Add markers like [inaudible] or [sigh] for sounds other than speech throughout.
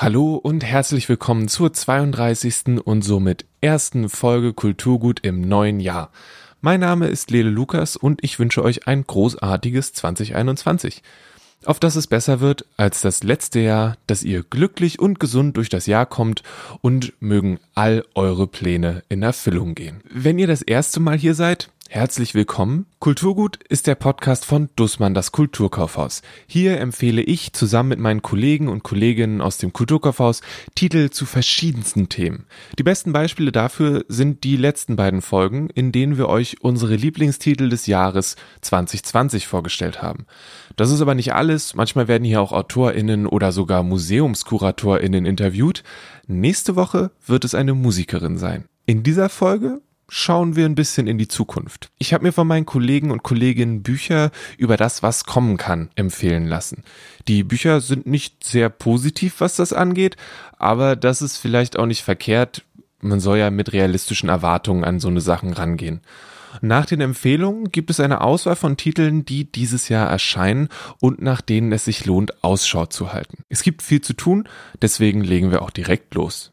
Hallo und herzlich willkommen zur 32. und somit ersten Folge Kulturgut im neuen Jahr. Mein Name ist Lele Lukas und ich wünsche euch ein großartiges 2021. Auf dass es besser wird als das letzte Jahr, dass ihr glücklich und gesund durch das Jahr kommt und mögen all eure Pläne in Erfüllung gehen. Wenn ihr das erste Mal hier seid, Herzlich willkommen. Kulturgut ist der Podcast von Dussmann das Kulturkaufhaus. Hier empfehle ich zusammen mit meinen Kollegen und Kolleginnen aus dem Kulturkaufhaus Titel zu verschiedensten Themen. Die besten Beispiele dafür sind die letzten beiden Folgen, in denen wir euch unsere Lieblingstitel des Jahres 2020 vorgestellt haben. Das ist aber nicht alles. Manchmal werden hier auch AutorInnen oder sogar MuseumskuratorInnen interviewt. Nächste Woche wird es eine Musikerin sein. In dieser Folge schauen wir ein bisschen in die Zukunft. Ich habe mir von meinen Kollegen und Kolleginnen Bücher über das, was kommen kann, empfehlen lassen. Die Bücher sind nicht sehr positiv, was das angeht, aber das ist vielleicht auch nicht verkehrt. Man soll ja mit realistischen Erwartungen an so eine Sachen rangehen. Nach den Empfehlungen gibt es eine Auswahl von Titeln, die dieses Jahr erscheinen und nach denen es sich lohnt, Ausschau zu halten. Es gibt viel zu tun, deswegen legen wir auch direkt los.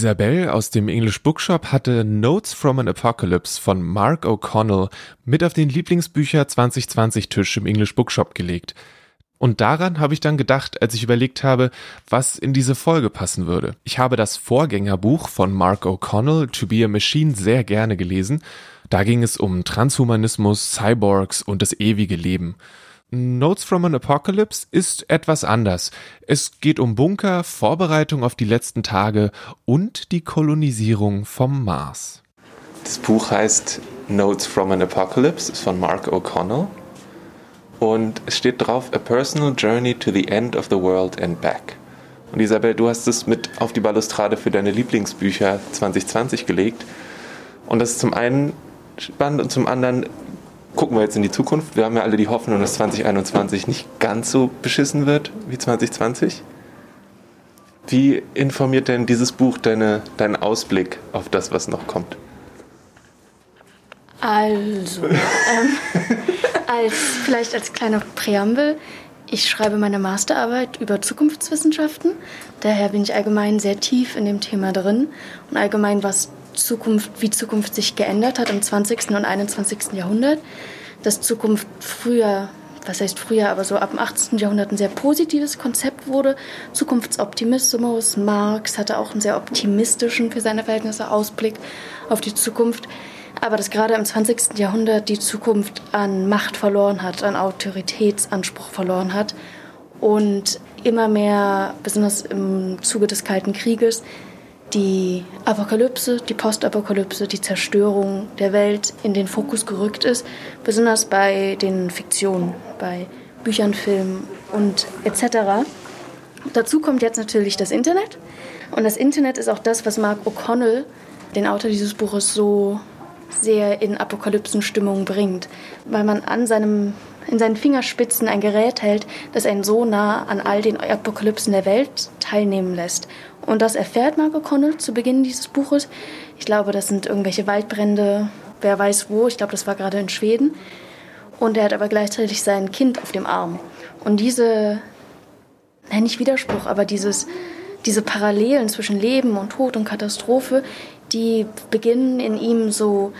Isabel aus dem English Bookshop hatte Notes from an Apocalypse von Mark O'Connell mit auf den Lieblingsbücher 2020 Tisch im English Bookshop gelegt. Und daran habe ich dann gedacht, als ich überlegt habe, was in diese Folge passen würde. Ich habe das Vorgängerbuch von Mark O'Connell, To Be a Machine, sehr gerne gelesen. Da ging es um Transhumanismus, Cyborgs und das ewige Leben. Notes from an Apocalypse ist etwas anders. Es geht um Bunker, Vorbereitung auf die letzten Tage und die Kolonisierung vom Mars. Das Buch heißt Notes from an Apocalypse, ist von Mark O'Connell und es steht drauf A Personal Journey to the End of the World and Back. Und Isabel, du hast es mit auf die Balustrade für deine Lieblingsbücher 2020 gelegt. Und das ist zum einen spannend und zum anderen gucken wir jetzt in die Zukunft. Wir haben ja alle die Hoffnung, dass 2021 nicht ganz so beschissen wird wie 2020. Wie informiert denn dieses Buch deine, deinen Ausblick auf das, was noch kommt? Also, ähm, [laughs] als, vielleicht als kleiner Präambel. Ich schreibe meine Masterarbeit über Zukunftswissenschaften. Daher bin ich allgemein sehr tief in dem Thema drin und allgemein was Zukunft, wie Zukunft sich geändert hat im 20. und 21. Jahrhundert. Dass Zukunft früher, was heißt früher, aber so ab dem 18. Jahrhundert ein sehr positives Konzept wurde. Zukunftsoptimismus. Marx hatte auch einen sehr optimistischen für seine Verhältnisse Ausblick auf die Zukunft. Aber dass gerade im 20. Jahrhundert die Zukunft an Macht verloren hat, an Autoritätsanspruch verloren hat und immer mehr, besonders im Zuge des Kalten Krieges, die Apokalypse, die Postapokalypse, die Zerstörung der Welt in den Fokus gerückt ist, besonders bei den Fiktionen, bei Büchern, Filmen und etc. Dazu kommt jetzt natürlich das Internet. Und das Internet ist auch das, was Mark O'Connell, den Autor dieses Buches, so sehr in Apokalypsenstimmung bringt, weil man an seinem, in seinen Fingerspitzen ein Gerät hält, das einen so nah an all den Apokalypsen der Welt teilnehmen lässt. Und das erfährt Mark O'Connell zu Beginn dieses Buches. Ich glaube, das sind irgendwelche Waldbrände, wer weiß wo. Ich glaube, das war gerade in Schweden. Und er hat aber gleichzeitig sein Kind auf dem Arm. Und diese, nein, nicht Widerspruch, aber dieses, diese Parallelen zwischen Leben und Tod und Katastrophe, die beginnen in ihm so,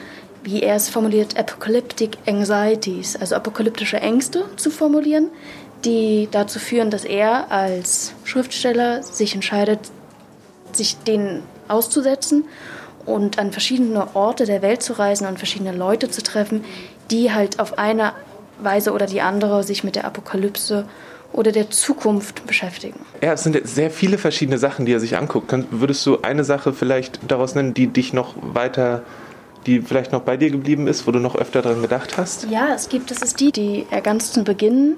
wie er es formuliert, Apocalyptic Anxieties, also apokalyptische Ängste zu formulieren, die dazu führen, dass er als Schriftsteller sich entscheidet, sich denen auszusetzen und an verschiedene Orte der Welt zu reisen und verschiedene Leute zu treffen, die halt auf eine Weise oder die andere sich mit der Apokalypse oder der Zukunft beschäftigen. Ja, es sind sehr viele verschiedene Sachen, die er sich anguckt. Würdest du eine Sache vielleicht daraus nennen, die dich noch weiter, die vielleicht noch bei dir geblieben ist, wo du noch öfter daran gedacht hast? Ja, es gibt, das ist die, die er ganz zu Beginn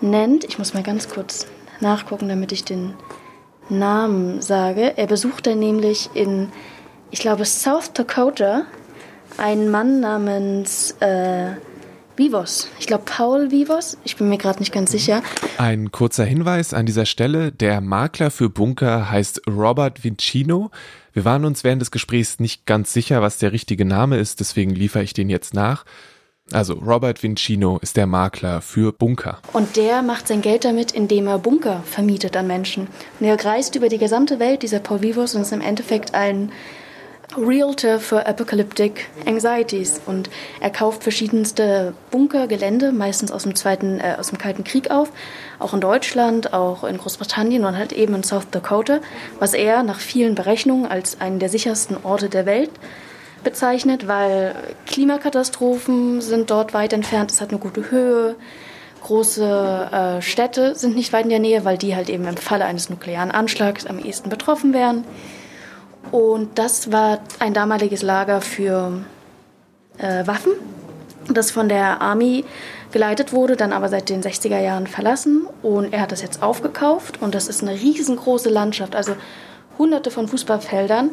nennt. Ich muss mal ganz kurz nachgucken, damit ich den Namen sage. Er besucht dann nämlich in, ich glaube, South Dakota Ein Mann namens äh, Vivos. Ich glaube Paul Vivos. Ich bin mir gerade nicht ganz sicher. Ein kurzer Hinweis an dieser Stelle. Der Makler für Bunker heißt Robert Vincino. Wir waren uns während des Gesprächs nicht ganz sicher, was der richtige Name ist, deswegen liefere ich den jetzt nach. Also Robert Vincino ist der Makler für Bunker. Und der macht sein Geld damit, indem er Bunker vermietet an Menschen. Und er reist über die gesamte Welt, dieser Paul Vivos, und ist im Endeffekt ein Realtor für Apocalyptic Anxieties und er kauft verschiedenste Bunkergelände, meistens aus dem zweiten, äh, aus dem Kalten Krieg auf, auch in Deutschland, auch in Großbritannien und halt eben in South Dakota, was er nach vielen Berechnungen als einen der sichersten Orte der Welt bezeichnet, weil Klimakatastrophen sind dort weit entfernt, es hat eine gute Höhe, große äh, Städte sind nicht weit in der Nähe, weil die halt eben im Falle eines nuklearen Anschlags am ehesten betroffen wären. Und das war ein damaliges Lager für äh, Waffen, das von der Army geleitet wurde, dann aber seit den 60er Jahren verlassen. Und er hat das jetzt aufgekauft und das ist eine riesengroße Landschaft, also hunderte von Fußballfeldern.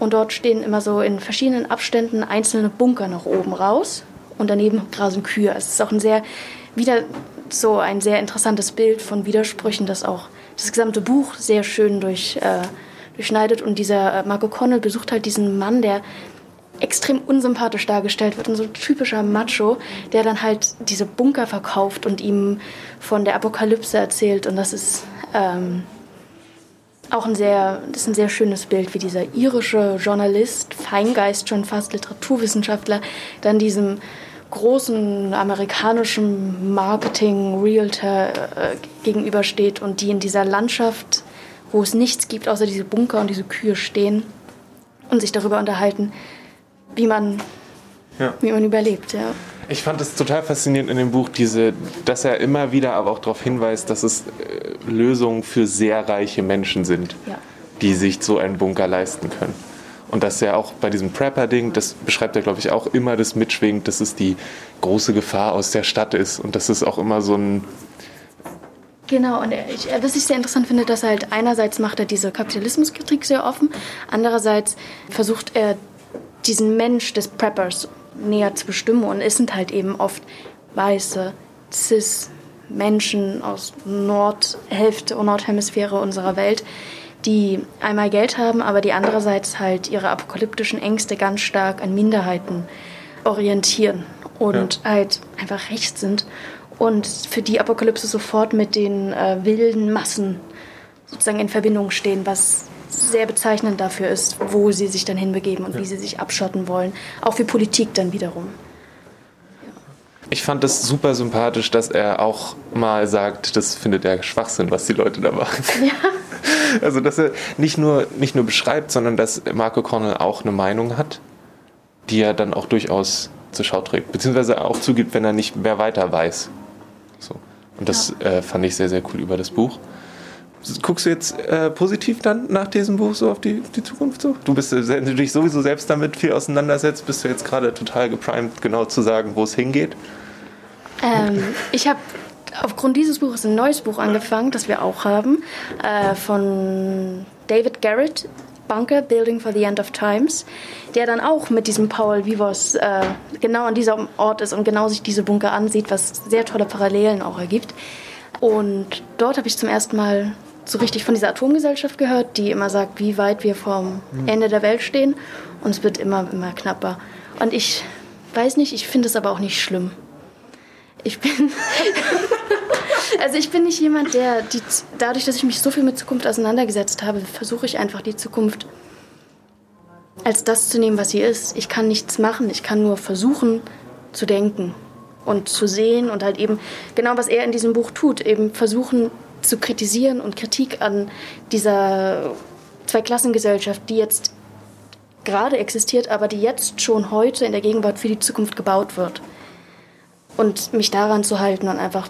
Und dort stehen immer so in verschiedenen Abständen einzelne Bunker nach oben raus und daneben grasen Kühe. Es ist auch ein sehr, wieder so ein sehr interessantes Bild von Widersprüchen, das auch das gesamte Buch sehr schön durch äh, durchschneidet. Und dieser äh, Marco Connell besucht halt diesen Mann, der extrem unsympathisch dargestellt wird und so ein typischer Macho, der dann halt diese Bunker verkauft und ihm von der Apokalypse erzählt. Und das ist ähm, auch ein sehr, das ist ein sehr schönes Bild, wie dieser irische Journalist, Feingeist schon fast, Literaturwissenschaftler, dann diesem großen amerikanischen Marketing-Realtor äh, gegenübersteht und die in dieser Landschaft wo es nichts gibt, außer diese Bunker und diese Kühe stehen und sich darüber unterhalten, wie man, ja. wie man überlebt. Ja. Ich fand es total faszinierend in dem Buch, diese, dass er immer wieder aber auch darauf hinweist, dass es äh, Lösungen für sehr reiche Menschen sind, ja. die sich so einen Bunker leisten können. Und dass er auch bei diesem Prepper-Ding, das beschreibt er, glaube ich, auch immer das mitschwingt, dass es die große Gefahr aus der Stadt ist und dass es auch immer so ein Genau, und ich, was ich sehr interessant finde, dass er halt einerseits macht er diese Kapitalismuskritik sehr offen, andererseits versucht er diesen Mensch des Preppers näher zu bestimmen und es sind halt eben oft weiße, cis Menschen aus Nordhälfte und Nordhemisphäre unserer Welt, die einmal Geld haben, aber die andererseits halt ihre apokalyptischen Ängste ganz stark an Minderheiten orientieren und ja. halt einfach recht sind und für die Apokalypse sofort mit den äh, wilden Massen sozusagen in Verbindung stehen, was sehr bezeichnend dafür ist, wo sie sich dann hinbegeben und ja. wie sie sich abschotten wollen. Auch für Politik dann wiederum. Ich fand es super sympathisch, dass er auch mal sagt, das findet er Schwachsinn, was die Leute da machen. Ja. [laughs] Also, dass er nicht nur, nicht nur beschreibt, sondern dass Marco Cornell auch eine Meinung hat, die er dann auch durchaus zur Schau trägt. Beziehungsweise auch zugibt, wenn er nicht mehr weiter weiß. So. Und das ja. äh, fand ich sehr, sehr cool über das Buch. Guckst du jetzt äh, positiv dann nach diesem Buch so auf die, die Zukunft so? Du bist äh, du dich sowieso selbst damit viel auseinandersetzt, bist du jetzt gerade total geprimed, genau zu sagen, wo es hingeht? Ähm, ich habe aufgrund dieses Buches ein neues Buch angefangen, das wir auch haben, äh, von David Garrett, Bunker, Building for the End of Times, der dann auch mit diesem Paul Vivos äh, genau an diesem Ort ist und genau sich diese Bunker ansieht, was sehr tolle Parallelen auch ergibt. Und dort habe ich zum ersten Mal so richtig von dieser Atomgesellschaft gehört, die immer sagt, wie weit wir vom mhm. Ende der Welt stehen. Und es wird immer, immer knapper. Und ich weiß nicht, ich finde es aber auch nicht schlimm. Ich bin. [laughs] Also ich bin nicht jemand, der die, dadurch, dass ich mich so viel mit Zukunft auseinandergesetzt habe, versuche ich einfach die Zukunft als das zu nehmen, was sie ist. Ich kann nichts machen, ich kann nur versuchen zu denken und zu sehen und halt eben genau, was er in diesem Buch tut, eben versuchen zu kritisieren und Kritik an dieser Zweiklassengesellschaft, die jetzt gerade existiert, aber die jetzt schon heute in der Gegenwart für die Zukunft gebaut wird. Und mich daran zu halten und einfach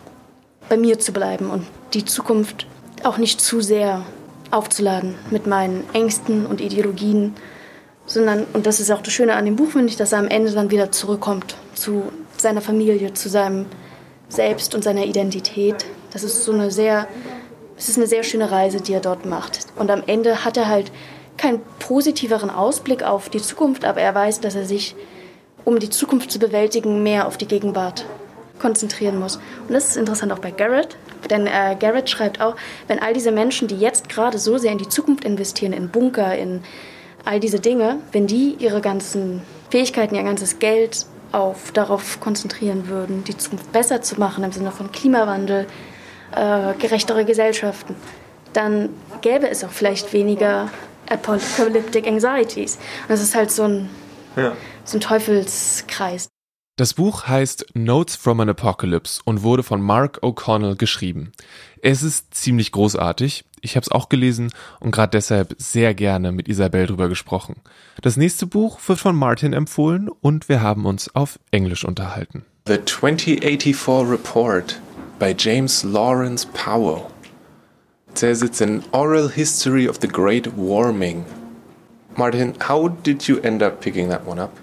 bei mir zu bleiben und die Zukunft auch nicht zu sehr aufzuladen mit meinen Ängsten und Ideologien, sondern, und das ist auch das Schöne an dem Buch, finde ich, dass er am Ende dann wieder zurückkommt zu seiner Familie, zu seinem Selbst und seiner Identität. Das ist so eine sehr, es ist eine sehr schöne Reise, die er dort macht. Und am Ende hat er halt keinen positiveren Ausblick auf die Zukunft, aber er weiß, dass er sich um die Zukunft zu bewältigen, mehr auf die Gegenwart konzentrieren muss. Und das ist interessant auch bei Garrett, denn äh, Garrett schreibt auch, wenn all diese Menschen, die jetzt gerade so sehr in die Zukunft investieren, in Bunker, in all diese Dinge, wenn die ihre ganzen Fähigkeiten, ihr ganzes Geld auf, darauf konzentrieren würden, die Zukunft besser zu machen im Sinne von Klimawandel, äh, gerechtere Gesellschaften, dann gäbe es auch vielleicht weniger Apocalyptic Anxieties. Und das ist halt so ein, ja. so ein Teufelskreis. Das Buch heißt Notes from an Apocalypse und wurde von Mark O'Connell geschrieben. Es ist ziemlich großartig. Ich habe es auch gelesen und gerade deshalb sehr gerne mit Isabel drüber gesprochen. Das nächste Buch wird von Martin empfohlen und wir haben uns auf Englisch unterhalten. The 2084 Report by James Lawrence Powell. It says it's an oral history of the Great Warming. Martin, how did you end up picking that one up?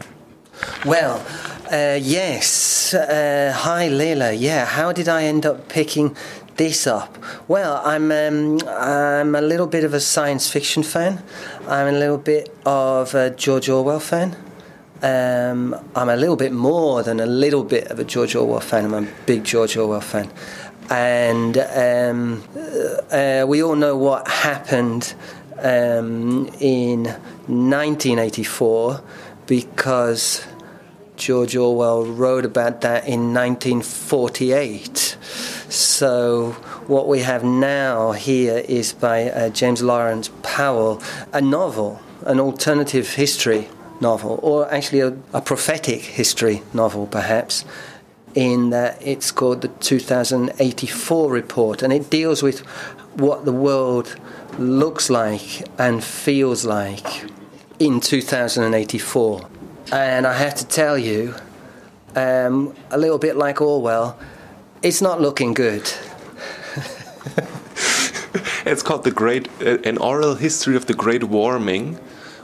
Well, uh, yes. Uh, hi, Leila. Yeah, how did I end up picking this up? Well, I'm um, I'm a little bit of a science fiction fan. I'm a little bit of a George Orwell fan. Um, I'm a little bit more than a little bit of a George Orwell fan. I'm a big George Orwell fan. And um, uh, we all know what happened um, in 1984 because George Orwell wrote about that in 1948. So, what we have now here is by uh, James Lawrence Powell, a novel, an alternative history novel, or actually a, a prophetic history novel, perhaps, in that it's called the 2084 report, and it deals with what the world looks like and feels like in 2084. And I have to tell you, um, a little bit like Orwell, it's not looking good. [laughs] it's called the Great, uh, an oral history of the Great Warming,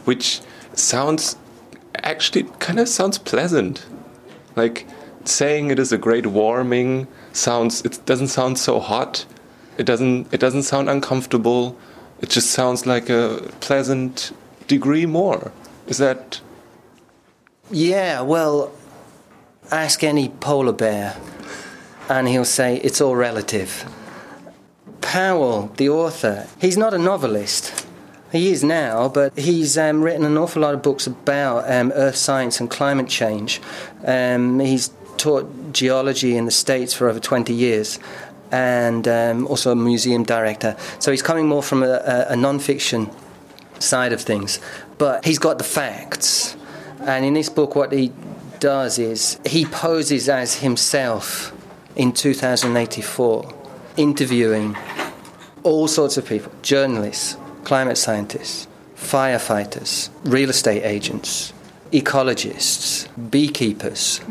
which sounds actually kind of sounds pleasant. Like saying it is a great warming sounds. It doesn't sound so hot. It doesn't. It doesn't sound uncomfortable. It just sounds like a pleasant degree more. Is that yeah, well, ask any polar bear, and he'll say it's all relative. Powell, the author, he's not a novelist. He is now, but he's um, written an awful lot of books about um, earth science and climate change. Um, he's taught geology in the States for over 20 years and um, also a museum director. So he's coming more from a, a, a non fiction side of things. But he's got the facts. And in this book, what he does is he poses as himself in 2084, interviewing all sorts of people journalists, climate scientists, firefighters, real estate agents, ecologists, beekeepers.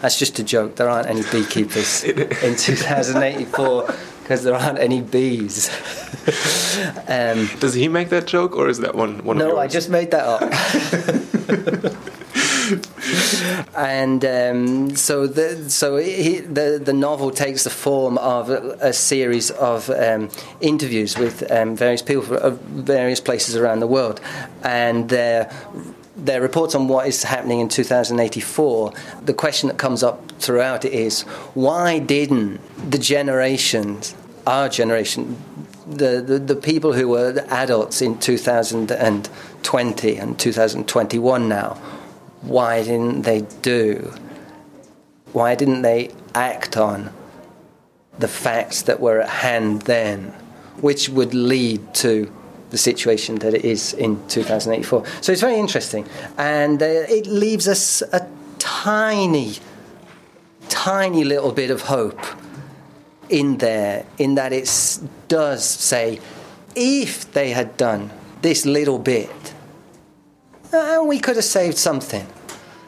That's just a joke. There aren't any beekeepers [laughs] in 2084 because there aren't any bees. um, Does he make that joke, or is that one? one no, I just made that up. [laughs] [laughs] and um, so the so he, the the novel takes the form of a, a series of um, interviews with um, various people from various places around the world, and their their reports on what is happening in 2084. The question that comes up throughout it is why didn't the generations, our generation, the, the, the, people who were adults in 2020 and 2021 now, why didn't they do? Why didn't they act on the facts that were at hand then, which would lead to the situation that it is in 2084? So it's very interesting, and uh, it leaves us a tiny, tiny little bit of hope in there, in that it does say, if they had done this little bit, uh, we could have saved something.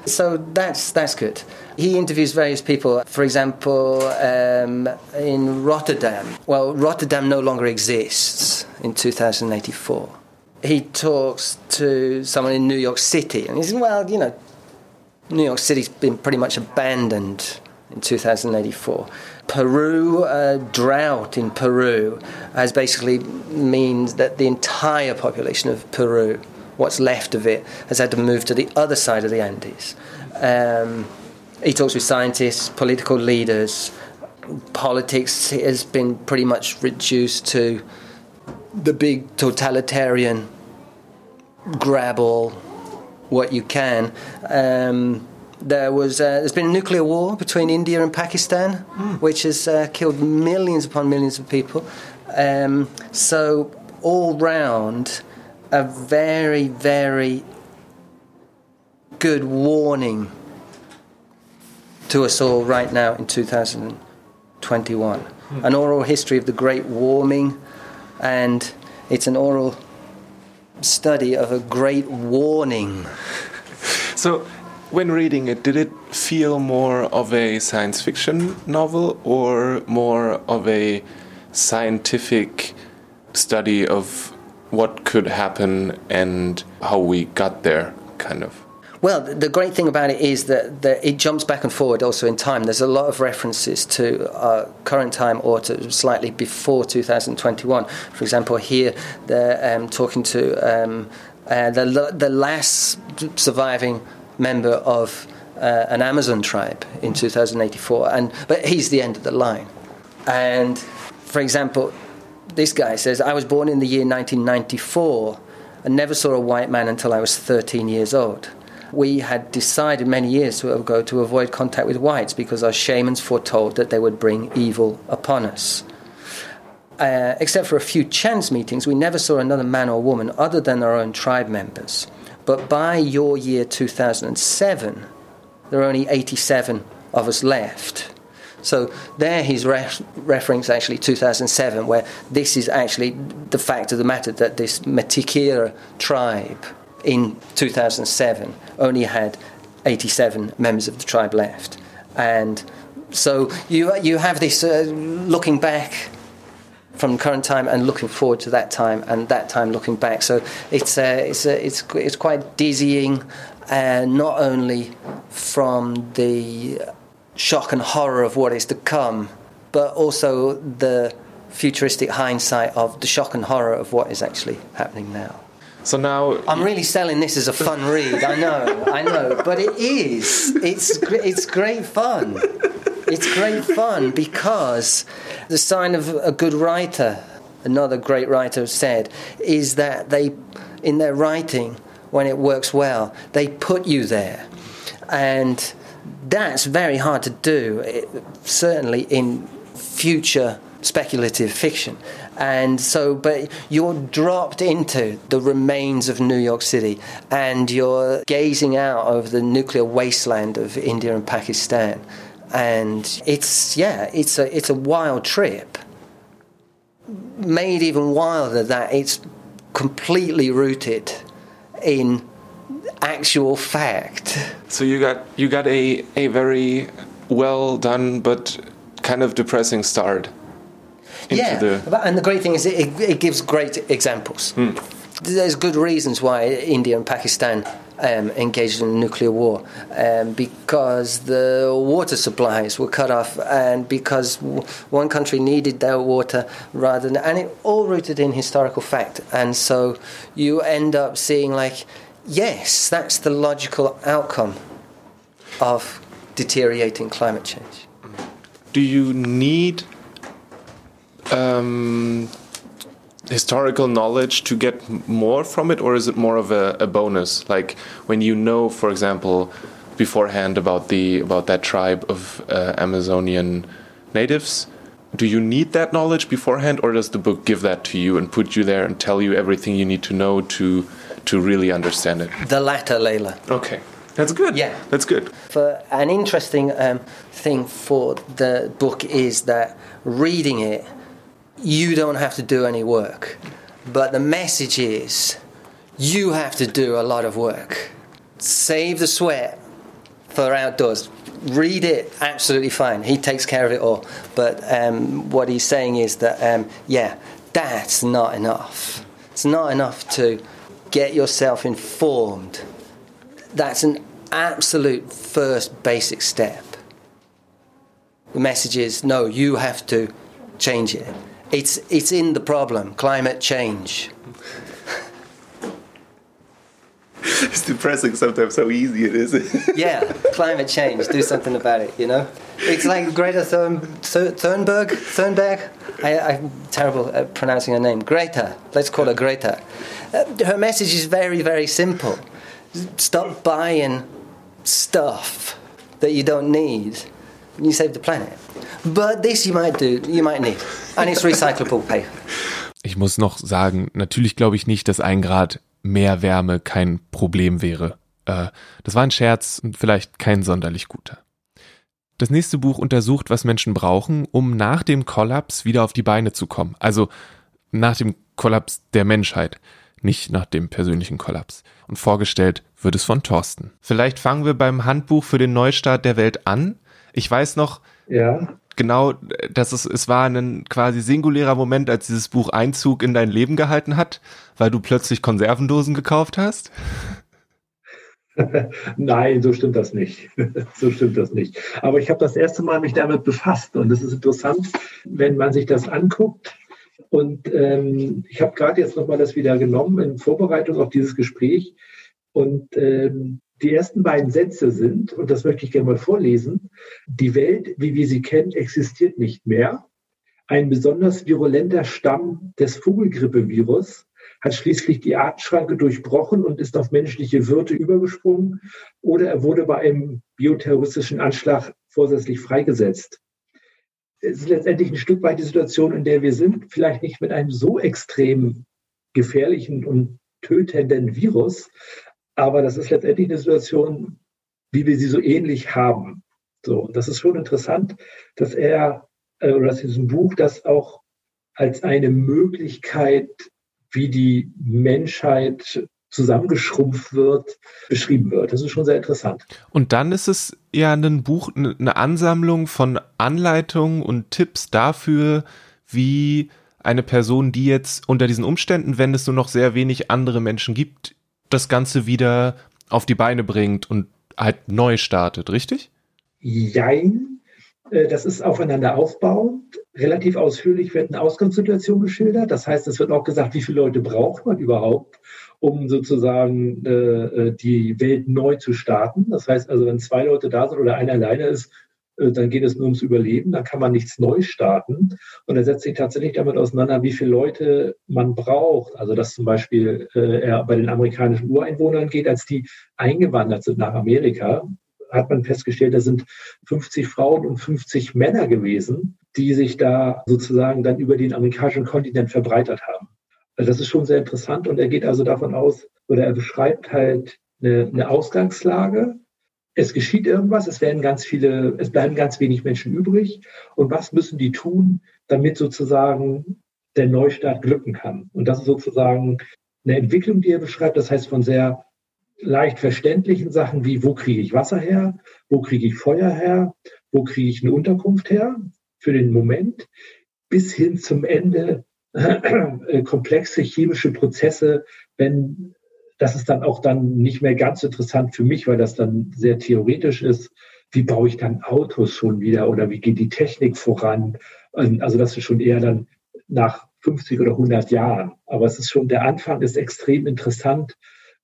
So that's that's good. He interviews various people. For example, um, in Rotterdam. Well, Rotterdam no longer exists in 2084. He talks to someone in New York City, and he says, "Well, you know, New York City's been pretty much abandoned in 2084." Peru, uh, drought in Peru, has basically means that the entire population of Peru what's left of it has had to move to the other side of the Andes. Um, he talks with scientists, political leaders. Politics has been pretty much reduced to the big totalitarian grab all what you can. Um, there was uh, there's been a nuclear war between India and Pakistan, mm. which has uh, killed millions upon millions of people. Um, so all round, a very very good warning to us all right now in 2021. Mm. An oral history of the Great Warming, and it's an oral study of a great warning. So when reading it, did it feel more of a science fiction novel or more of a scientific study of what could happen and how we got there, kind of? Well, the great thing about it is that, that, it jumps back and forward also in time. There's a lot of references to our current time or to slightly before 2021. For example, here they're um, talking to um, uh, the, the last surviving member of uh, an Amazon tribe in 2084, and but he's the end of the line. And for example, this guy says, "I was born in the year 1994 and never saw a white man until I was 13 years old." We had decided many years ago to avoid contact with whites because our shamans foretold that they would bring evil upon us. Uh, except for a few chance meetings, we never saw another man or woman other than our own tribe members. But by your year 2007, there are only 87 of us left. So there he's re- referring to actually 2007, where this is actually the fact of the matter that this Matikira tribe in 2007 only had 87 members of the tribe left. And so you, you have this uh, looking back from current time and looking forward to that time and that time looking back. So it's uh, it's uh, it's it's quite dizzying, uh, not only from the shock and horror of what is to come, but also the futuristic hindsight of the shock and horror of what is actually happening now. So now I'm really selling this as a fun read. I know, I know, but it is. It's it's great fun. It's great fun because the sign of a good writer, another great writer said, is that they, in their writing, when it works well, they put you there. And that's very hard to do, eh, certainly in future speculative fiction. And so, but you're dropped into the remains of New York City and you're gazing out over the nuclear wasteland of India and Pakistan and it's yeah, it's a it's a wild trip. Made even wilder that it's completely rooted in actual fact. So you got you got a a very well done but kind of depressing start. yeah, the... and the great thing is it, it gives great examples. Mm. There's good reasons why India and Pakistan um, engaged in a nuclear war um, because the water supplies were cut off and because w- one country needed their water rather than, and it all rooted in historical fact. And so you end up seeing, like, yes, that's the logical outcome of deteriorating climate change. Do you need um, historical knowledge to get more from it, or is it more of a, a, bonus? Like when you know, for example, beforehand about the about that tribe of uh, Amazonian natives, do you need that knowledge beforehand, or does the book give that to you and put you there and tell you everything you need to know to to really understand it? The latter, Layla. Okay. That's good. Yeah, that's good. For an interesting um, thing for the book is that reading it you don't have to do any work. But the message is you have to do a lot of work. Save the sweat for outdoors. Read it, absolutely fine. He takes care of it all. But um, what he's saying is that, um, yeah, that's not enough. It's not enough to get yourself informed. That's an absolute first basic step. The message is no, you have to change it. It's, it's in the problem climate change. [laughs] it's depressing sometimes how easy it is. [laughs] yeah, climate change. Do something about it. You know, it's like Greta Thun, Thunberg. Thunberg. I, am terrible at pronouncing her name. Greta. Let's call her Greta. Uh, her message is very, very simple. Stop buying stuff that you don't need. You save the planet. But this you might do. You might need, and it's recyclable paper. Ich muss noch sagen, natürlich glaube ich nicht, dass ein Grad mehr Wärme kein Problem wäre. Äh, das war ein Scherz und vielleicht kein sonderlich guter. Das nächste Buch untersucht, was Menschen brauchen, um nach dem Kollaps wieder auf die Beine zu kommen. Also nach dem Kollaps der Menschheit, nicht nach dem persönlichen Kollaps. Und vorgestellt wird es von Thorsten. Vielleicht fangen wir beim Handbuch für den Neustart der Welt an. Ich weiß noch, ja genau, dass es, es war ein quasi singulärer Moment, als dieses Buch Einzug in dein Leben gehalten hat, weil du plötzlich Konservendosen gekauft hast? [laughs] Nein, so stimmt das nicht. [laughs] so stimmt das nicht. Aber ich habe das erste Mal mich damit befasst und es ist interessant, wenn man sich das anguckt. Und ähm, ich habe gerade jetzt nochmal das wieder genommen in Vorbereitung auf dieses Gespräch. Und ähm, die ersten beiden Sätze sind, und das möchte ich gerne mal vorlesen, die Welt, wie wir sie kennen, existiert nicht mehr. Ein besonders virulenter Stamm des Vogelgrippevirus hat schließlich die Artenschranke durchbrochen und ist auf menschliche Wirte übergesprungen oder er wurde bei einem bioterroristischen Anschlag vorsätzlich freigesetzt. Es ist letztendlich ein Stück weit die Situation, in der wir sind, vielleicht nicht mit einem so extrem gefährlichen und tötenden Virus, aber das ist letztendlich eine Situation, wie wir sie so ähnlich haben. So, das ist schon interessant, dass er äh, oder dass in diesem Buch das auch als eine Möglichkeit, wie die Menschheit zusammengeschrumpft wird, beschrieben wird. Das ist schon sehr interessant. Und dann ist es ja ein Buch, eine Ansammlung von Anleitungen und Tipps dafür, wie eine Person, die jetzt unter diesen Umständen, wenn es nur noch sehr wenig andere Menschen gibt, das Ganze wieder auf die Beine bringt und halt neu startet, richtig? Jein. Äh, das ist aufeinander aufbauend. Relativ ausführlich wird eine Ausgangssituation geschildert. Das heißt, es wird auch gesagt, wie viele Leute braucht man überhaupt, um sozusagen äh, äh die Welt neu zu starten. Das heißt also, wenn zwei Leute da sind oder einer alleine ist, äh, dann geht es nur ums Überleben, dann kann man nichts neu starten. Und er setzt sich tatsächlich damit auseinander, wie viele Leute man braucht. Also dass zum Beispiel äh, er bei den amerikanischen Ureinwohnern geht, als die eingewandert sind nach Amerika, hat man festgestellt, da sind 50 Frauen und 50 Männer gewesen, die sich da sozusagen dann über den amerikanischen Kontinent verbreitert haben. Also das ist schon sehr interessant und er geht also davon aus, oder er beschreibt halt eine, eine Ausgangslage, es geschieht irgendwas, es werden ganz viele, es bleiben ganz wenig Menschen übrig. Und was müssen die tun, damit sozusagen der Neustart glücken kann? Und das ist sozusagen eine Entwicklung, die er beschreibt. Das heißt von sehr leicht verständlichen Sachen wie, wo kriege ich Wasser her? Wo kriege ich Feuer her? Wo kriege ich eine Unterkunft her? Für den Moment bis hin zum Ende komplexe chemische Prozesse, wenn das ist dann auch dann nicht mehr ganz interessant für mich, weil das dann sehr theoretisch ist. Wie baue ich dann Autos schon wieder oder wie geht die Technik voran? Ähm, also das ist schon eher dann nach 50 oder 100 Jahren. Aber es ist schon, der Anfang ist extrem interessant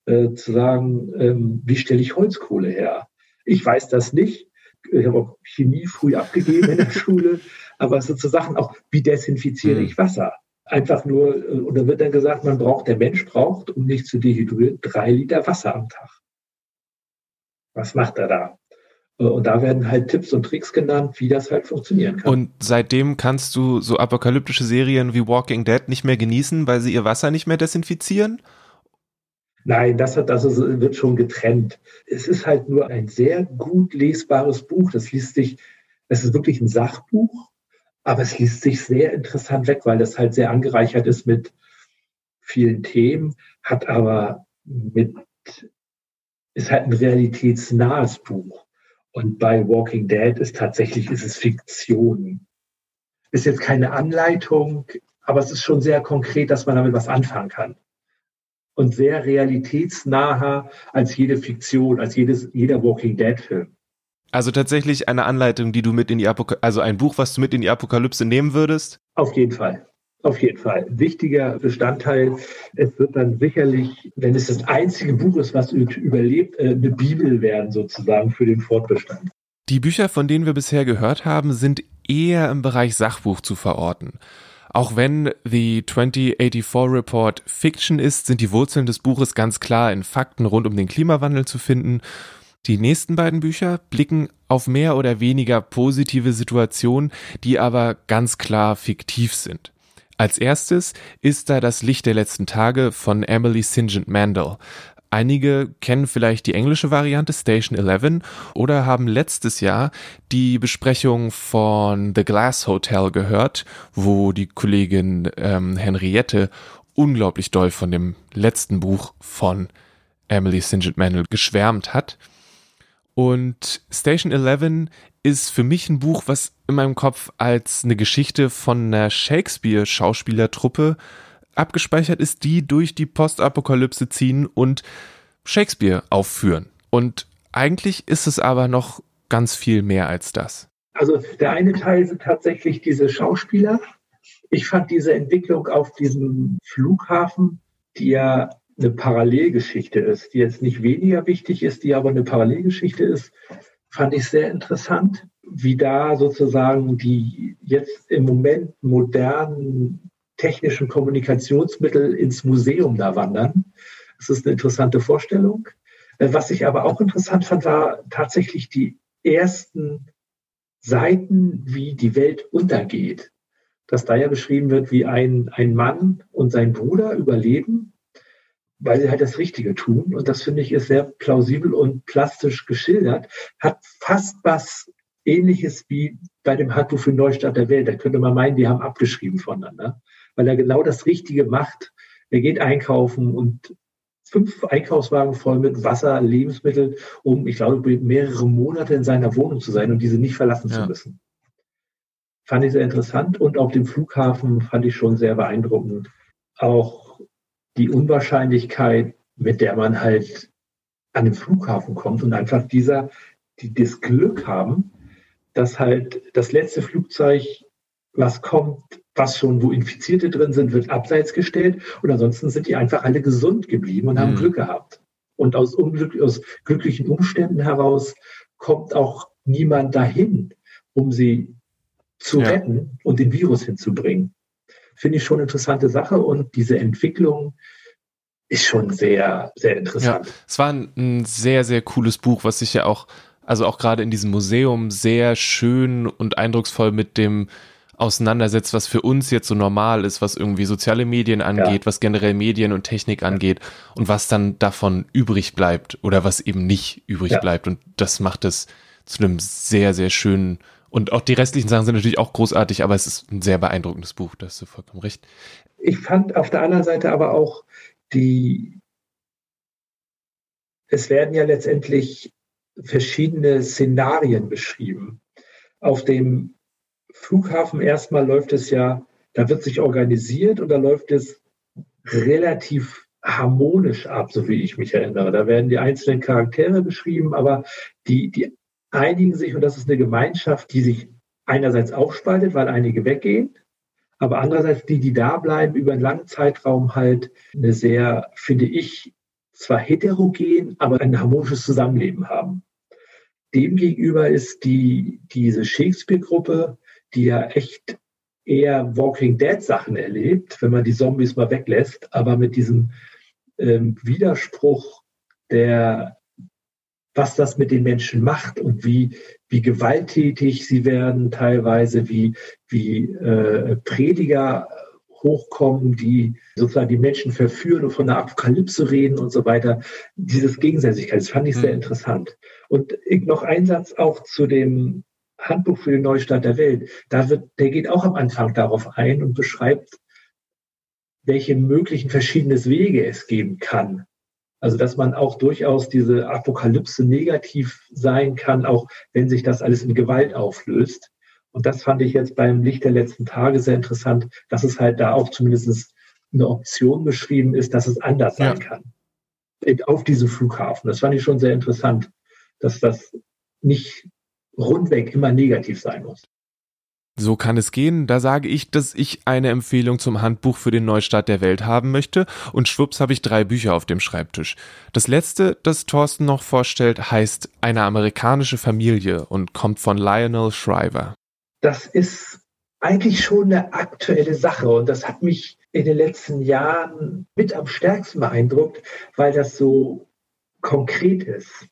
äh, zu sagen, ähm, wie stelle ich Holzkohle her? Ich weiß das nicht. Ich habe auch Chemie früh abgegeben in der [laughs] Schule. Aber es sind so Sachen auch, wie desinfiziere hm. ich Wasser? Einfach nur, äh, und da wird dann gesagt, man braucht, der Mensch braucht, um nicht zu dehydrieren, drei Liter Wasser am Tag. Was macht er da? Äh, und da werden halt Tipps und Tricks genannt, wie das halt funktionieren kann. Und seitdem kannst du so apokalyptische Serien wie Walking Dead nicht mehr genießen, weil sie ihr Wasser nicht mehr desinfizieren? Nein, das, hat, das ist, wird schon getrennt. Es ist halt nur ein sehr gut lesbares Buch. Das liest sich, es ist wirklich ein Sachbuch aber es liest sich sehr interessant weg, weil das halt sehr angereichert ist mit vielen Themen, hat aber mit, ist halt ein realitätsnahes Buch. Und bei Walking Dead ist tatsächlich, ist es Fiktion. Ist jetzt keine Anleitung, aber es ist schon sehr konkret, dass man damit was anfangen kann. Und sehr realitätsnaher als jede Fiktion, als jedes, jeder Walking Dead Film. Also tatsächlich eine Anleitung, die du mit in die Apokalypse, also ein Buch, was du mit in die Apokalypse nehmen würdest? Auf jeden Fall. Auf jeden Fall. Wichtiger Bestandteil. Es wird dann sicherlich, wenn es das einzige Buch ist, was überlebt, äh, eine Bibel werden sozusagen für den Fortbestand. Die Bücher, von denen wir bisher gehört haben, sind eher im Bereich Sachbuch zu verorten. Auch wenn The 2084 Report Fiction ist, sind die Wurzeln des Buches ganz klar in Fakten rund um den Klimawandel zu finden. Die nächsten beiden Bücher blicken auf mehr oder weniger positive Situationen, die aber ganz klar fiktiv sind. Als erstes ist da das Licht der letzten Tage von Emily St. John Mandel. Einige kennen vielleicht die englische Variante Station 11 oder haben letztes Jahr die Besprechung von The Glass Hotel gehört, wo die Kollegin ähm, Henriette unglaublich doll von dem letzten Buch von Emily St. John Mandel geschwärmt hat. Und Station 11 ist für mich ein Buch, was in meinem Kopf als eine Geschichte von einer Shakespeare-Schauspielertruppe abgespeichert ist, die durch die Postapokalypse ziehen und Shakespeare aufführen. Und eigentlich ist es aber noch ganz viel mehr als das. Also der eine Teil sind tatsächlich diese Schauspieler. Ich fand diese Entwicklung auf diesem Flughafen, die ja eine Parallelgeschichte ist, die jetzt nicht weniger wichtig ist, die aber eine Parallelgeschichte ist, fand ich sehr interessant, wie da sozusagen die jetzt im Moment modernen technischen Kommunikationsmittel ins Museum da wandern. Das ist eine interessante Vorstellung. Äh, was ich aber auch interessant fand, war tatsächlich die ersten Seiten, wie die Welt untergeht. Dass da ja beschrieben wird, wie ein, ein Mann und sein Bruder überleben, weil sie halt das Richtige tun. Und das finde ich ist sehr plausibel und plastisch geschildert. Hat fast was Ähnliches wie bei dem Handbuch für Neustart der Welt. Da könnte man meinen, die haben abgeschrieben voneinander weil er genau das Richtige macht. Er geht einkaufen und fünf Einkaufswagen voll mit Wasser, Lebensmitteln, um, ich glaube, mehrere Monate in seiner Wohnung zu sein und diese nicht verlassen ja. zu müssen. Fand ich sehr interessant und auf dem Flughafen fand ich schon sehr beeindruckend. Auch die Unwahrscheinlichkeit, mit der man halt an den Flughafen kommt und einfach dieser, die das Glück haben, dass halt das letzte Flugzeug, was kommt, was schon, wo Infizierte drin sind, wird abseits gestellt. Und ansonsten sind die einfach alle gesund geblieben und haben mhm. Glück gehabt. Und aus, Unglück, aus glücklichen Umständen heraus kommt auch niemand dahin, um sie zu ja. retten und den Virus hinzubringen. Finde ich schon eine interessante Sache und diese Entwicklung ist schon sehr, sehr interessant. Ja, es war ein, ein sehr, sehr cooles Buch, was sich ja auch, also auch gerade in diesem Museum sehr schön und eindrucksvoll mit dem auseinandersetzt, was für uns jetzt so normal ist, was irgendwie soziale Medien angeht, ja. was generell Medien und Technik angeht und was dann davon übrig bleibt oder was eben nicht übrig ja. bleibt. Und das macht es zu einem sehr, sehr schönen und auch die restlichen Sachen sind natürlich auch großartig, aber es ist ein sehr beeindruckendes Buch, da hast du vollkommen recht. Ich fand auf der anderen Seite aber auch die, es werden ja letztendlich verschiedene Szenarien beschrieben. Auf dem Flughafen erstmal läuft es ja, da wird sich organisiert und da läuft es relativ harmonisch ab, so wie ich mich erinnere. Da werden die einzelnen Charaktere beschrieben, aber die, die einigen sich und das ist eine Gemeinschaft, die sich einerseits aufspaltet, weil einige weggehen, aber andererseits die, die da bleiben, über einen langen Zeitraum halt eine sehr, finde ich, zwar heterogen, aber ein harmonisches Zusammenleben haben. Demgegenüber ist die, diese Shakespeare-Gruppe die ja echt eher Walking Dead Sachen erlebt, wenn man die Zombies mal weglässt, aber mit diesem ähm, Widerspruch der, was das mit den Menschen macht und wie, wie gewalttätig sie werden teilweise, wie, wie äh, Prediger hochkommen, die sozusagen die Menschen verführen und von der Apokalypse reden und so weiter. Dieses Gegenseitigkeit, das fand ich sehr mhm. interessant. Und noch ein Satz auch zu dem Handbuch für den Neustart der Welt, da wird, der geht auch am Anfang darauf ein und beschreibt, welche möglichen verschiedenen Wege es geben kann. Also, dass man auch durchaus diese Apokalypse negativ sein kann, auch wenn sich das alles in Gewalt auflöst. Und das fand ich jetzt beim Licht der letzten Tage sehr interessant, dass es halt da auch zumindest eine Option beschrieben ist, dass es anders ja. sein kann. Auf diesem Flughafen. Das fand ich schon sehr interessant, dass das nicht rundweg immer negativ sein muss. So kann es gehen. Da sage ich, dass ich eine Empfehlung zum Handbuch für den Neustart der Welt haben möchte und schwupps habe ich drei Bücher auf dem Schreibtisch. Das letzte, das Thorsten noch vorstellt, heißt Eine amerikanische Familie und kommt von Lionel Shriver. Das ist eigentlich schon eine aktuelle Sache und das hat mich in den letzten Jahren mit am stärksten beeindruckt, weil das so konkret ist.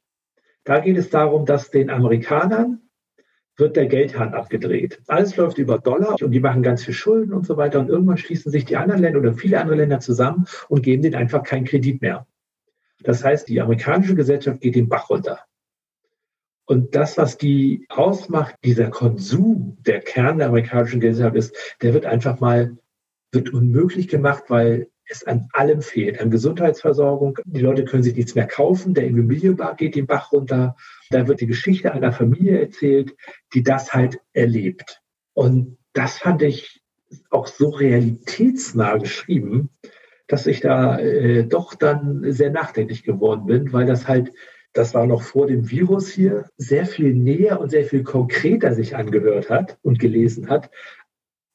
Da geht es darum, dass den Amerikanern wird der Geldhahn abgedreht. Alles läuft über Dollar und die machen ganz viel Schulden und so weiter. Und irgendwann schließen sich die anderen Länder oder viele andere Länder zusammen und geben denen einfach keinen Kredit mehr. Das heißt, die amerikanische Gesellschaft geht den Bach runter. Und das, was die ausmacht, dieser Konsum, der Kern der amerikanischen Gesellschaft ist, der wird einfach mal, wird unmöglich gemacht, weil es an allem fehlt. An Gesundheitsversorgung. Die Leute können sich nichts mehr kaufen. Der Immobilienbar geht den Bach runter. Da wird die Geschichte einer Familie erzählt, die das halt erlebt. Und das fand ich auch so realitätsnah geschrieben, dass ich da äh, doch dann sehr nachdenklich geworden bin, weil das halt, das war noch vor dem Virus hier, sehr viel näher und sehr viel konkreter sich angehört hat und gelesen hat,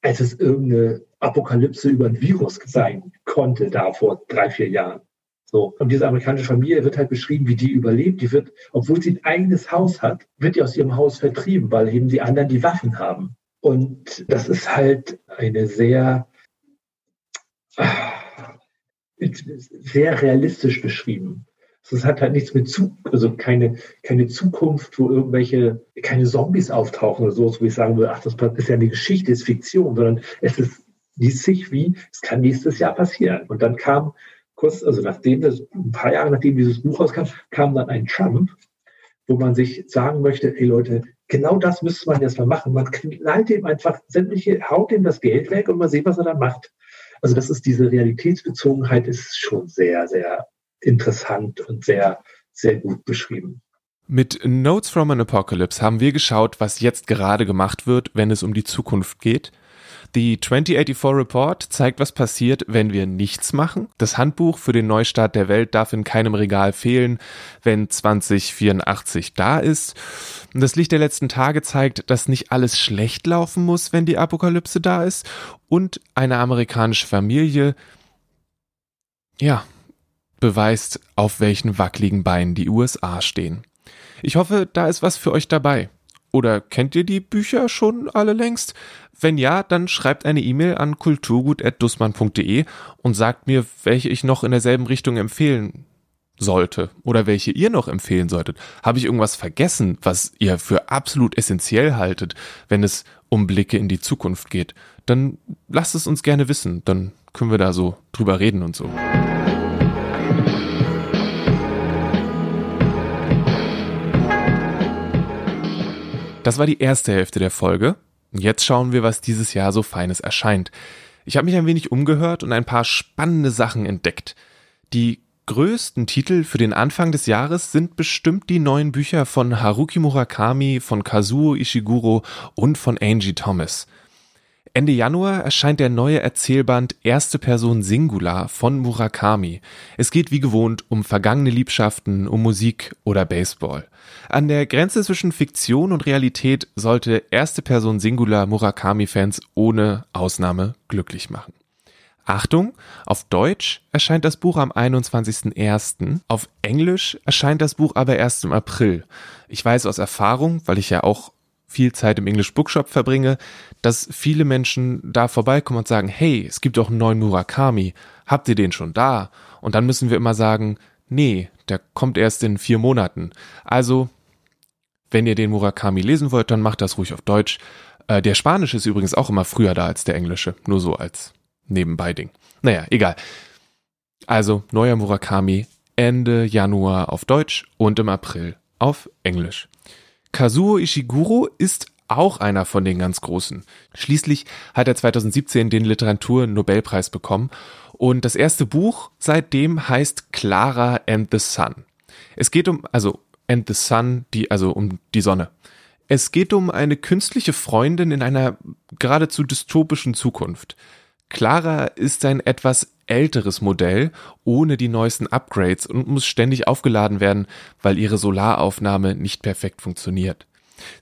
als es irgendeine Apokalypse über ein Virus sein konnte da vor drei, vier Jahren. So. Und diese amerikanische Familie wird halt beschrieben, wie die überlebt. Die wird, obwohl sie ein eigenes Haus hat, wird die aus ihrem Haus vertrieben, weil eben die anderen die Waffen haben. Und das ist halt eine sehr, sehr realistisch beschrieben. Es hat halt nichts mit zu, also keine, keine Zukunft, wo irgendwelche, keine Zombies auftauchen oder so, wo ich sagen würde, ach, das ist ja eine Geschichte, ist Fiktion, sondern es ist, liest sich wie, es kann nächstes Jahr passieren. Und dann kam kurz, also nachdem das, ein paar Jahre nachdem dieses Buch rauskam, kam dann ein Trump, wo man sich sagen möchte, ey Leute, genau das müsste man jetzt mal machen. Man knallt ihm einfach sämtliche, haut ihm das Geld weg und man sieht, was er dann macht. Also das ist diese Realitätsbezogenheit ist schon sehr, sehr interessant und sehr, sehr gut beschrieben. Mit Notes from an Apocalypse haben wir geschaut, was jetzt gerade gemacht wird, wenn es um die Zukunft geht. Die 2084 Report zeigt, was passiert, wenn wir nichts machen. Das Handbuch für den Neustart der Welt darf in keinem Regal fehlen, wenn 2084 da ist. Das Licht der letzten Tage zeigt, dass nicht alles schlecht laufen muss, wenn die Apokalypse da ist. Und eine amerikanische Familie, ja, beweist, auf welchen wackeligen Beinen die USA stehen. Ich hoffe, da ist was für euch dabei. Oder kennt ihr die Bücher schon alle längst? Wenn ja, dann schreibt eine E-Mail an kulturgut.dussmann.de und sagt mir, welche ich noch in derselben Richtung empfehlen sollte oder welche ihr noch empfehlen solltet. Habe ich irgendwas vergessen, was ihr für absolut essentiell haltet, wenn es um Blicke in die Zukunft geht? Dann lasst es uns gerne wissen, dann können wir da so drüber reden und so. Das war die erste Hälfte der Folge. Jetzt schauen wir, was dieses Jahr so Feines erscheint. Ich habe mich ein wenig umgehört und ein paar spannende Sachen entdeckt. Die größten Titel für den Anfang des Jahres sind bestimmt die neuen Bücher von Haruki Murakami, von Kazuo Ishiguro und von Angie Thomas. Ende Januar erscheint der neue Erzählband Erste Person Singular von Murakami. Es geht wie gewohnt um vergangene Liebschaften, um Musik oder Baseball. An der Grenze zwischen Fiktion und Realität sollte Erste Person Singular Murakami-Fans ohne Ausnahme glücklich machen. Achtung, auf Deutsch erscheint das Buch am 21.01., auf Englisch erscheint das Buch aber erst im April. Ich weiß aus Erfahrung, weil ich ja auch viel Zeit im English Bookshop verbringe, dass viele Menschen da vorbeikommen und sagen, hey, es gibt doch einen neuen Murakami, habt ihr den schon da? Und dann müssen wir immer sagen, nee, der kommt erst in vier Monaten. Also, wenn ihr den Murakami lesen wollt, dann macht das ruhig auf Deutsch. Äh, der Spanische ist übrigens auch immer früher da als der Englische, nur so als Nebenbei-Ding. Naja, egal. Also, neuer Murakami Ende Januar auf Deutsch und im April auf Englisch. Kazuo Ishiguro ist auch einer von den ganz Großen. Schließlich hat er 2017 den Literatur-Nobelpreis bekommen und das erste Buch seitdem heißt Clara and the Sun. Es geht um, also and the Sun, die, also um die Sonne. Es geht um eine künstliche Freundin in einer geradezu dystopischen Zukunft. Clara ist ein etwas älteres Modell ohne die neuesten Upgrades und muss ständig aufgeladen werden, weil ihre Solaraufnahme nicht perfekt funktioniert.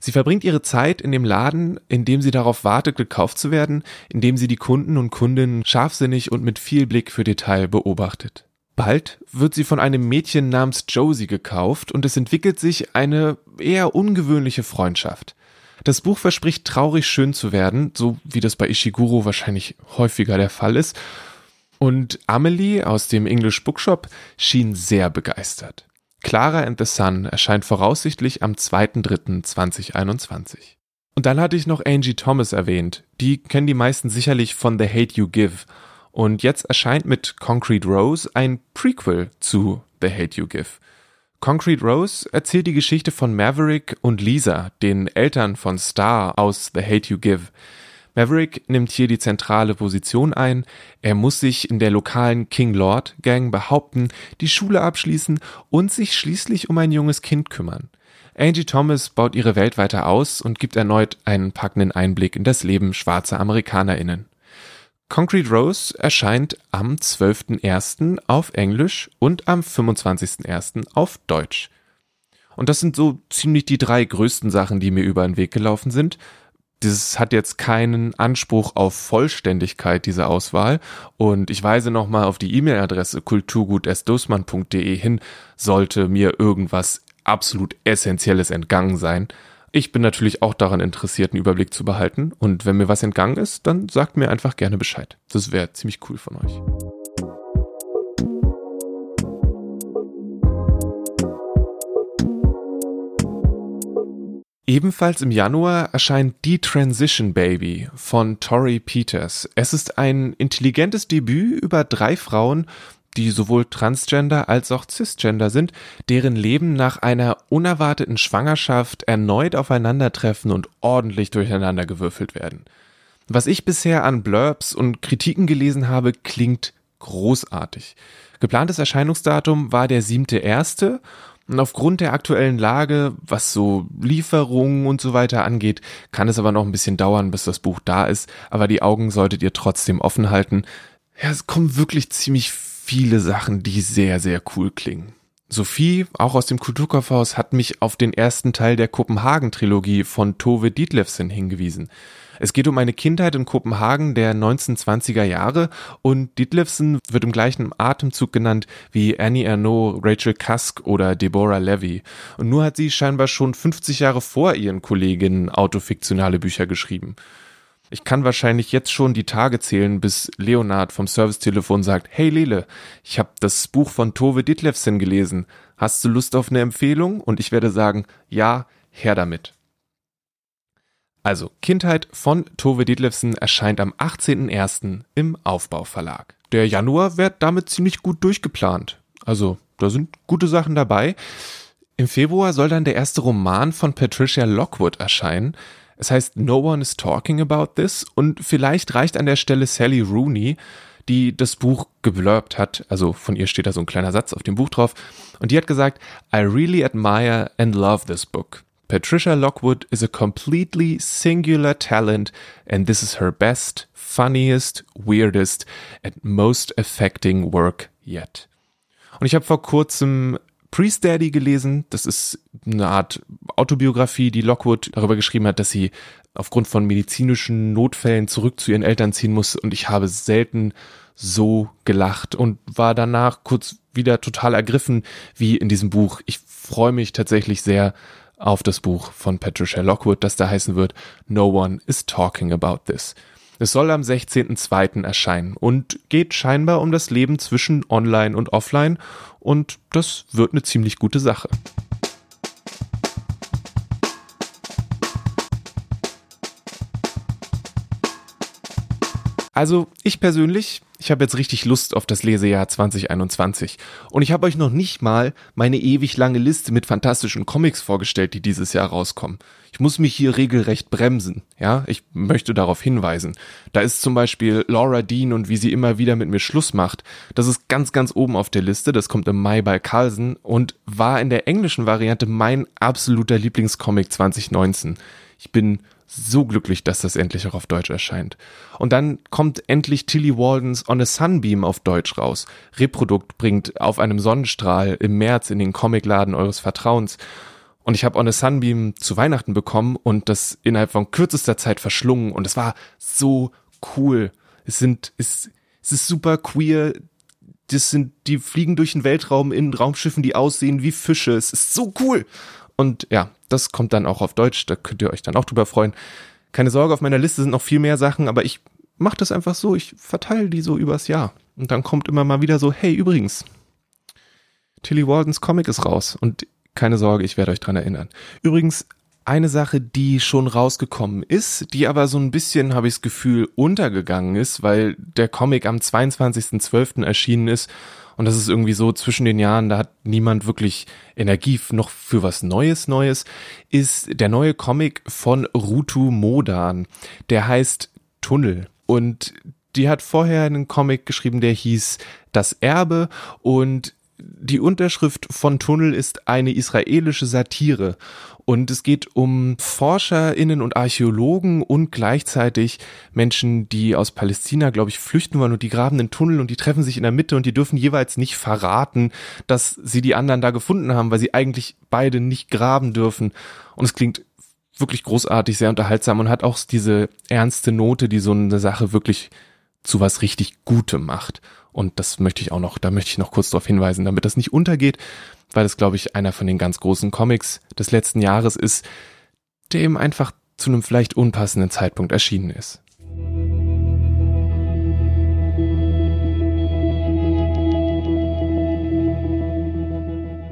Sie verbringt ihre Zeit in dem Laden, in dem sie darauf wartet, gekauft zu werden, in dem sie die Kunden und Kundinnen scharfsinnig und mit viel Blick für Detail beobachtet. Bald wird sie von einem Mädchen namens Josie gekauft und es entwickelt sich eine eher ungewöhnliche Freundschaft. Das Buch verspricht traurig schön zu werden, so wie das bei Ishiguro wahrscheinlich häufiger der Fall ist. Und Amelie aus dem English Bookshop schien sehr begeistert. Clara and the Sun erscheint voraussichtlich am 2.3.2021. Und dann hatte ich noch Angie Thomas erwähnt. Die kennen die meisten sicherlich von The Hate You Give. Und jetzt erscheint mit Concrete Rose ein Prequel zu The Hate You Give. Concrete Rose erzählt die Geschichte von Maverick und Lisa, den Eltern von Star aus The Hate You Give. Maverick nimmt hier die zentrale Position ein. Er muss sich in der lokalen King Lord Gang behaupten, die Schule abschließen und sich schließlich um ein junges Kind kümmern. Angie Thomas baut ihre Welt weiter aus und gibt erneut einen packenden Einblick in das Leben schwarzer AmerikanerInnen. Concrete Rose erscheint am 12.01. auf Englisch und am 25.01. auf Deutsch. Und das sind so ziemlich die drei größten Sachen, die mir über den Weg gelaufen sind. Das hat jetzt keinen Anspruch auf Vollständigkeit, diese Auswahl. Und ich weise nochmal auf die E-Mail-Adresse kulturgut.esdosmann.de hin, sollte mir irgendwas absolut Essentielles entgangen sein. Ich bin natürlich auch daran interessiert, einen Überblick zu behalten. Und wenn mir was entgangen ist, dann sagt mir einfach gerne Bescheid. Das wäre ziemlich cool von euch. Ebenfalls im Januar erscheint Die Transition Baby von Tori Peters. Es ist ein intelligentes Debüt über drei Frauen, die sowohl transgender als auch cisgender sind, deren Leben nach einer unerwarteten Schwangerschaft erneut aufeinandertreffen und ordentlich durcheinandergewürfelt werden. Was ich bisher an Blurbs und Kritiken gelesen habe, klingt großartig. Geplantes Erscheinungsdatum war der siebte erste und aufgrund der aktuellen Lage, was so Lieferungen und so weiter angeht, kann es aber noch ein bisschen dauern, bis das Buch da ist. Aber die Augen solltet ihr trotzdem offen halten. Ja, es kommen wirklich ziemlich viele Sachen, die sehr, sehr cool klingen. Sophie, auch aus dem Kulturkaufhaus, hat mich auf den ersten Teil der Kopenhagen-Trilogie von Tove Dietlefsen hingewiesen. Es geht um eine Kindheit in Kopenhagen der 1920er Jahre und Dietlefsen wird im gleichen Atemzug genannt wie Annie Ernaux, Rachel Cusk oder Deborah Levy. Und nur hat sie scheinbar schon 50 Jahre vor ihren Kolleginnen autofiktionale Bücher geschrieben. Ich kann wahrscheinlich jetzt schon die Tage zählen, bis Leonard vom Servicetelefon sagt, hey Lele, ich habe das Buch von Tove Ditlevsen gelesen. Hast du Lust auf eine Empfehlung? Und ich werde sagen, ja, her damit. Also, Kindheit von Tove Ditlevsen erscheint am 18.01. im Aufbauverlag. Der Januar wird damit ziemlich gut durchgeplant. Also, da sind gute Sachen dabei. Im Februar soll dann der erste Roman von Patricia Lockwood erscheinen. Es heißt No One is Talking About This und vielleicht reicht an der Stelle Sally Rooney, die das Buch geblurbt hat. Also von ihr steht da so ein kleiner Satz auf dem Buch drauf. Und die hat gesagt, I really admire and love this book. Patricia Lockwood is a completely singular talent and this is her best, funniest, weirdest and most affecting work yet. Und ich habe vor kurzem Priest Daddy gelesen. Das ist eine Art Autobiografie, die Lockwood darüber geschrieben hat, dass sie aufgrund von medizinischen Notfällen zurück zu ihren Eltern ziehen muss. Und ich habe selten so gelacht und war danach kurz wieder total ergriffen, wie in diesem Buch. Ich freue mich tatsächlich sehr auf das Buch von Patricia Lockwood, das da heißen wird No One is Talking About This. Es soll am 16.02. erscheinen und geht scheinbar um das Leben zwischen Online und Offline und das wird eine ziemlich gute Sache. Also ich persönlich ich habe jetzt richtig Lust auf das Lesejahr 2021. Und ich habe euch noch nicht mal meine ewig lange Liste mit fantastischen Comics vorgestellt, die dieses Jahr rauskommen. Ich muss mich hier regelrecht bremsen, ja? Ich möchte darauf hinweisen. Da ist zum Beispiel Laura Dean und wie sie immer wieder mit mir Schluss macht. Das ist ganz, ganz oben auf der Liste. Das kommt im Mai bei Carlsen und war in der englischen Variante mein absoluter Lieblingscomic 2019. Ich bin so glücklich, dass das endlich auch auf Deutsch erscheint. Und dann kommt endlich Tilly Waldens On a Sunbeam auf Deutsch raus. Reprodukt bringt auf einem Sonnenstrahl im März in den Comicladen eures Vertrauens. Und ich habe On a Sunbeam zu Weihnachten bekommen und das innerhalb von kürzester Zeit verschlungen und es war so cool. Es sind, es, es ist super queer. Das sind, die fliegen durch den Weltraum in Raumschiffen, die aussehen wie Fische. Es ist so cool. Und ja, das kommt dann auch auf Deutsch. Da könnt ihr euch dann auch drüber freuen. Keine Sorge, auf meiner Liste sind noch viel mehr Sachen, aber ich mache das einfach so. Ich verteile die so übers Jahr. Und dann kommt immer mal wieder so, hey, übrigens, Tilly Waldens Comic ist raus. Und keine Sorge, ich werde euch dran erinnern. Übrigens, eine Sache, die schon rausgekommen ist, die aber so ein bisschen, habe ich das Gefühl, untergegangen ist, weil der Comic am 22.12. erschienen ist und das ist irgendwie so zwischen den Jahren, da hat niemand wirklich Energie noch für was Neues Neues, ist der neue Comic von Rutu Modan. Der heißt Tunnel und die hat vorher einen Comic geschrieben, der hieß Das Erbe und die Unterschrift von Tunnel ist eine israelische Satire und es geht um ForscherInnen und Archäologen und gleichzeitig Menschen, die aus Palästina, glaube ich, flüchten wollen und die graben einen Tunnel und die treffen sich in der Mitte und die dürfen jeweils nicht verraten, dass sie die anderen da gefunden haben, weil sie eigentlich beide nicht graben dürfen. Und es klingt wirklich großartig, sehr unterhaltsam und hat auch diese ernste Note, die so eine Sache wirklich zu was richtig Gutem macht. Und das möchte ich auch noch, da möchte ich noch kurz darauf hinweisen, damit das nicht untergeht, weil es, glaube ich, einer von den ganz großen Comics des letzten Jahres ist, der eben einfach zu einem vielleicht unpassenden Zeitpunkt erschienen ist.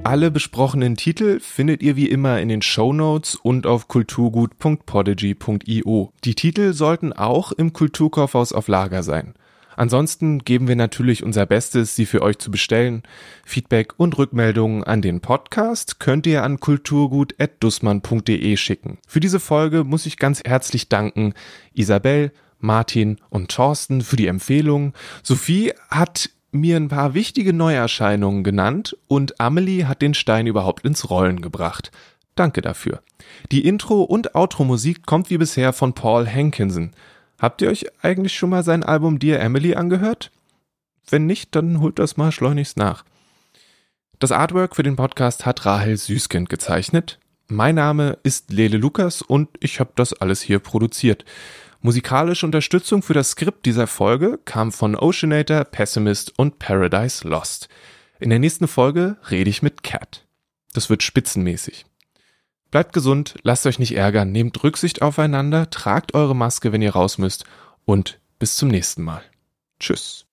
Alle besprochenen Titel findet ihr wie immer in den Show Notes und auf kulturgut.podigy.io. Die Titel sollten auch im Kulturkaufhaus auf Lager sein. Ansonsten geben wir natürlich unser Bestes, sie für euch zu bestellen. Feedback und Rückmeldungen an den Podcast könnt ihr an kulturgut.dussmann.de schicken. Für diese Folge muss ich ganz herzlich danken Isabel, Martin und Thorsten für die Empfehlung. Sophie hat mir ein paar wichtige Neuerscheinungen genannt und Amelie hat den Stein überhaupt ins Rollen gebracht. Danke dafür. Die Intro- und Outro-Musik kommt wie bisher von Paul Hankinson. Habt ihr euch eigentlich schon mal sein Album Dear Emily angehört? Wenn nicht, dann holt das mal schleunigst nach. Das Artwork für den Podcast hat Rahel Süßkind gezeichnet. Mein Name ist Lele Lukas und ich habe das alles hier produziert. Musikalische Unterstützung für das Skript dieser Folge kam von Oceanator, Pessimist und Paradise Lost. In der nächsten Folge rede ich mit Cat. Das wird spitzenmäßig. Bleibt gesund, lasst euch nicht ärgern, nehmt Rücksicht aufeinander, tragt eure Maske, wenn ihr raus müsst und bis zum nächsten Mal. Tschüss.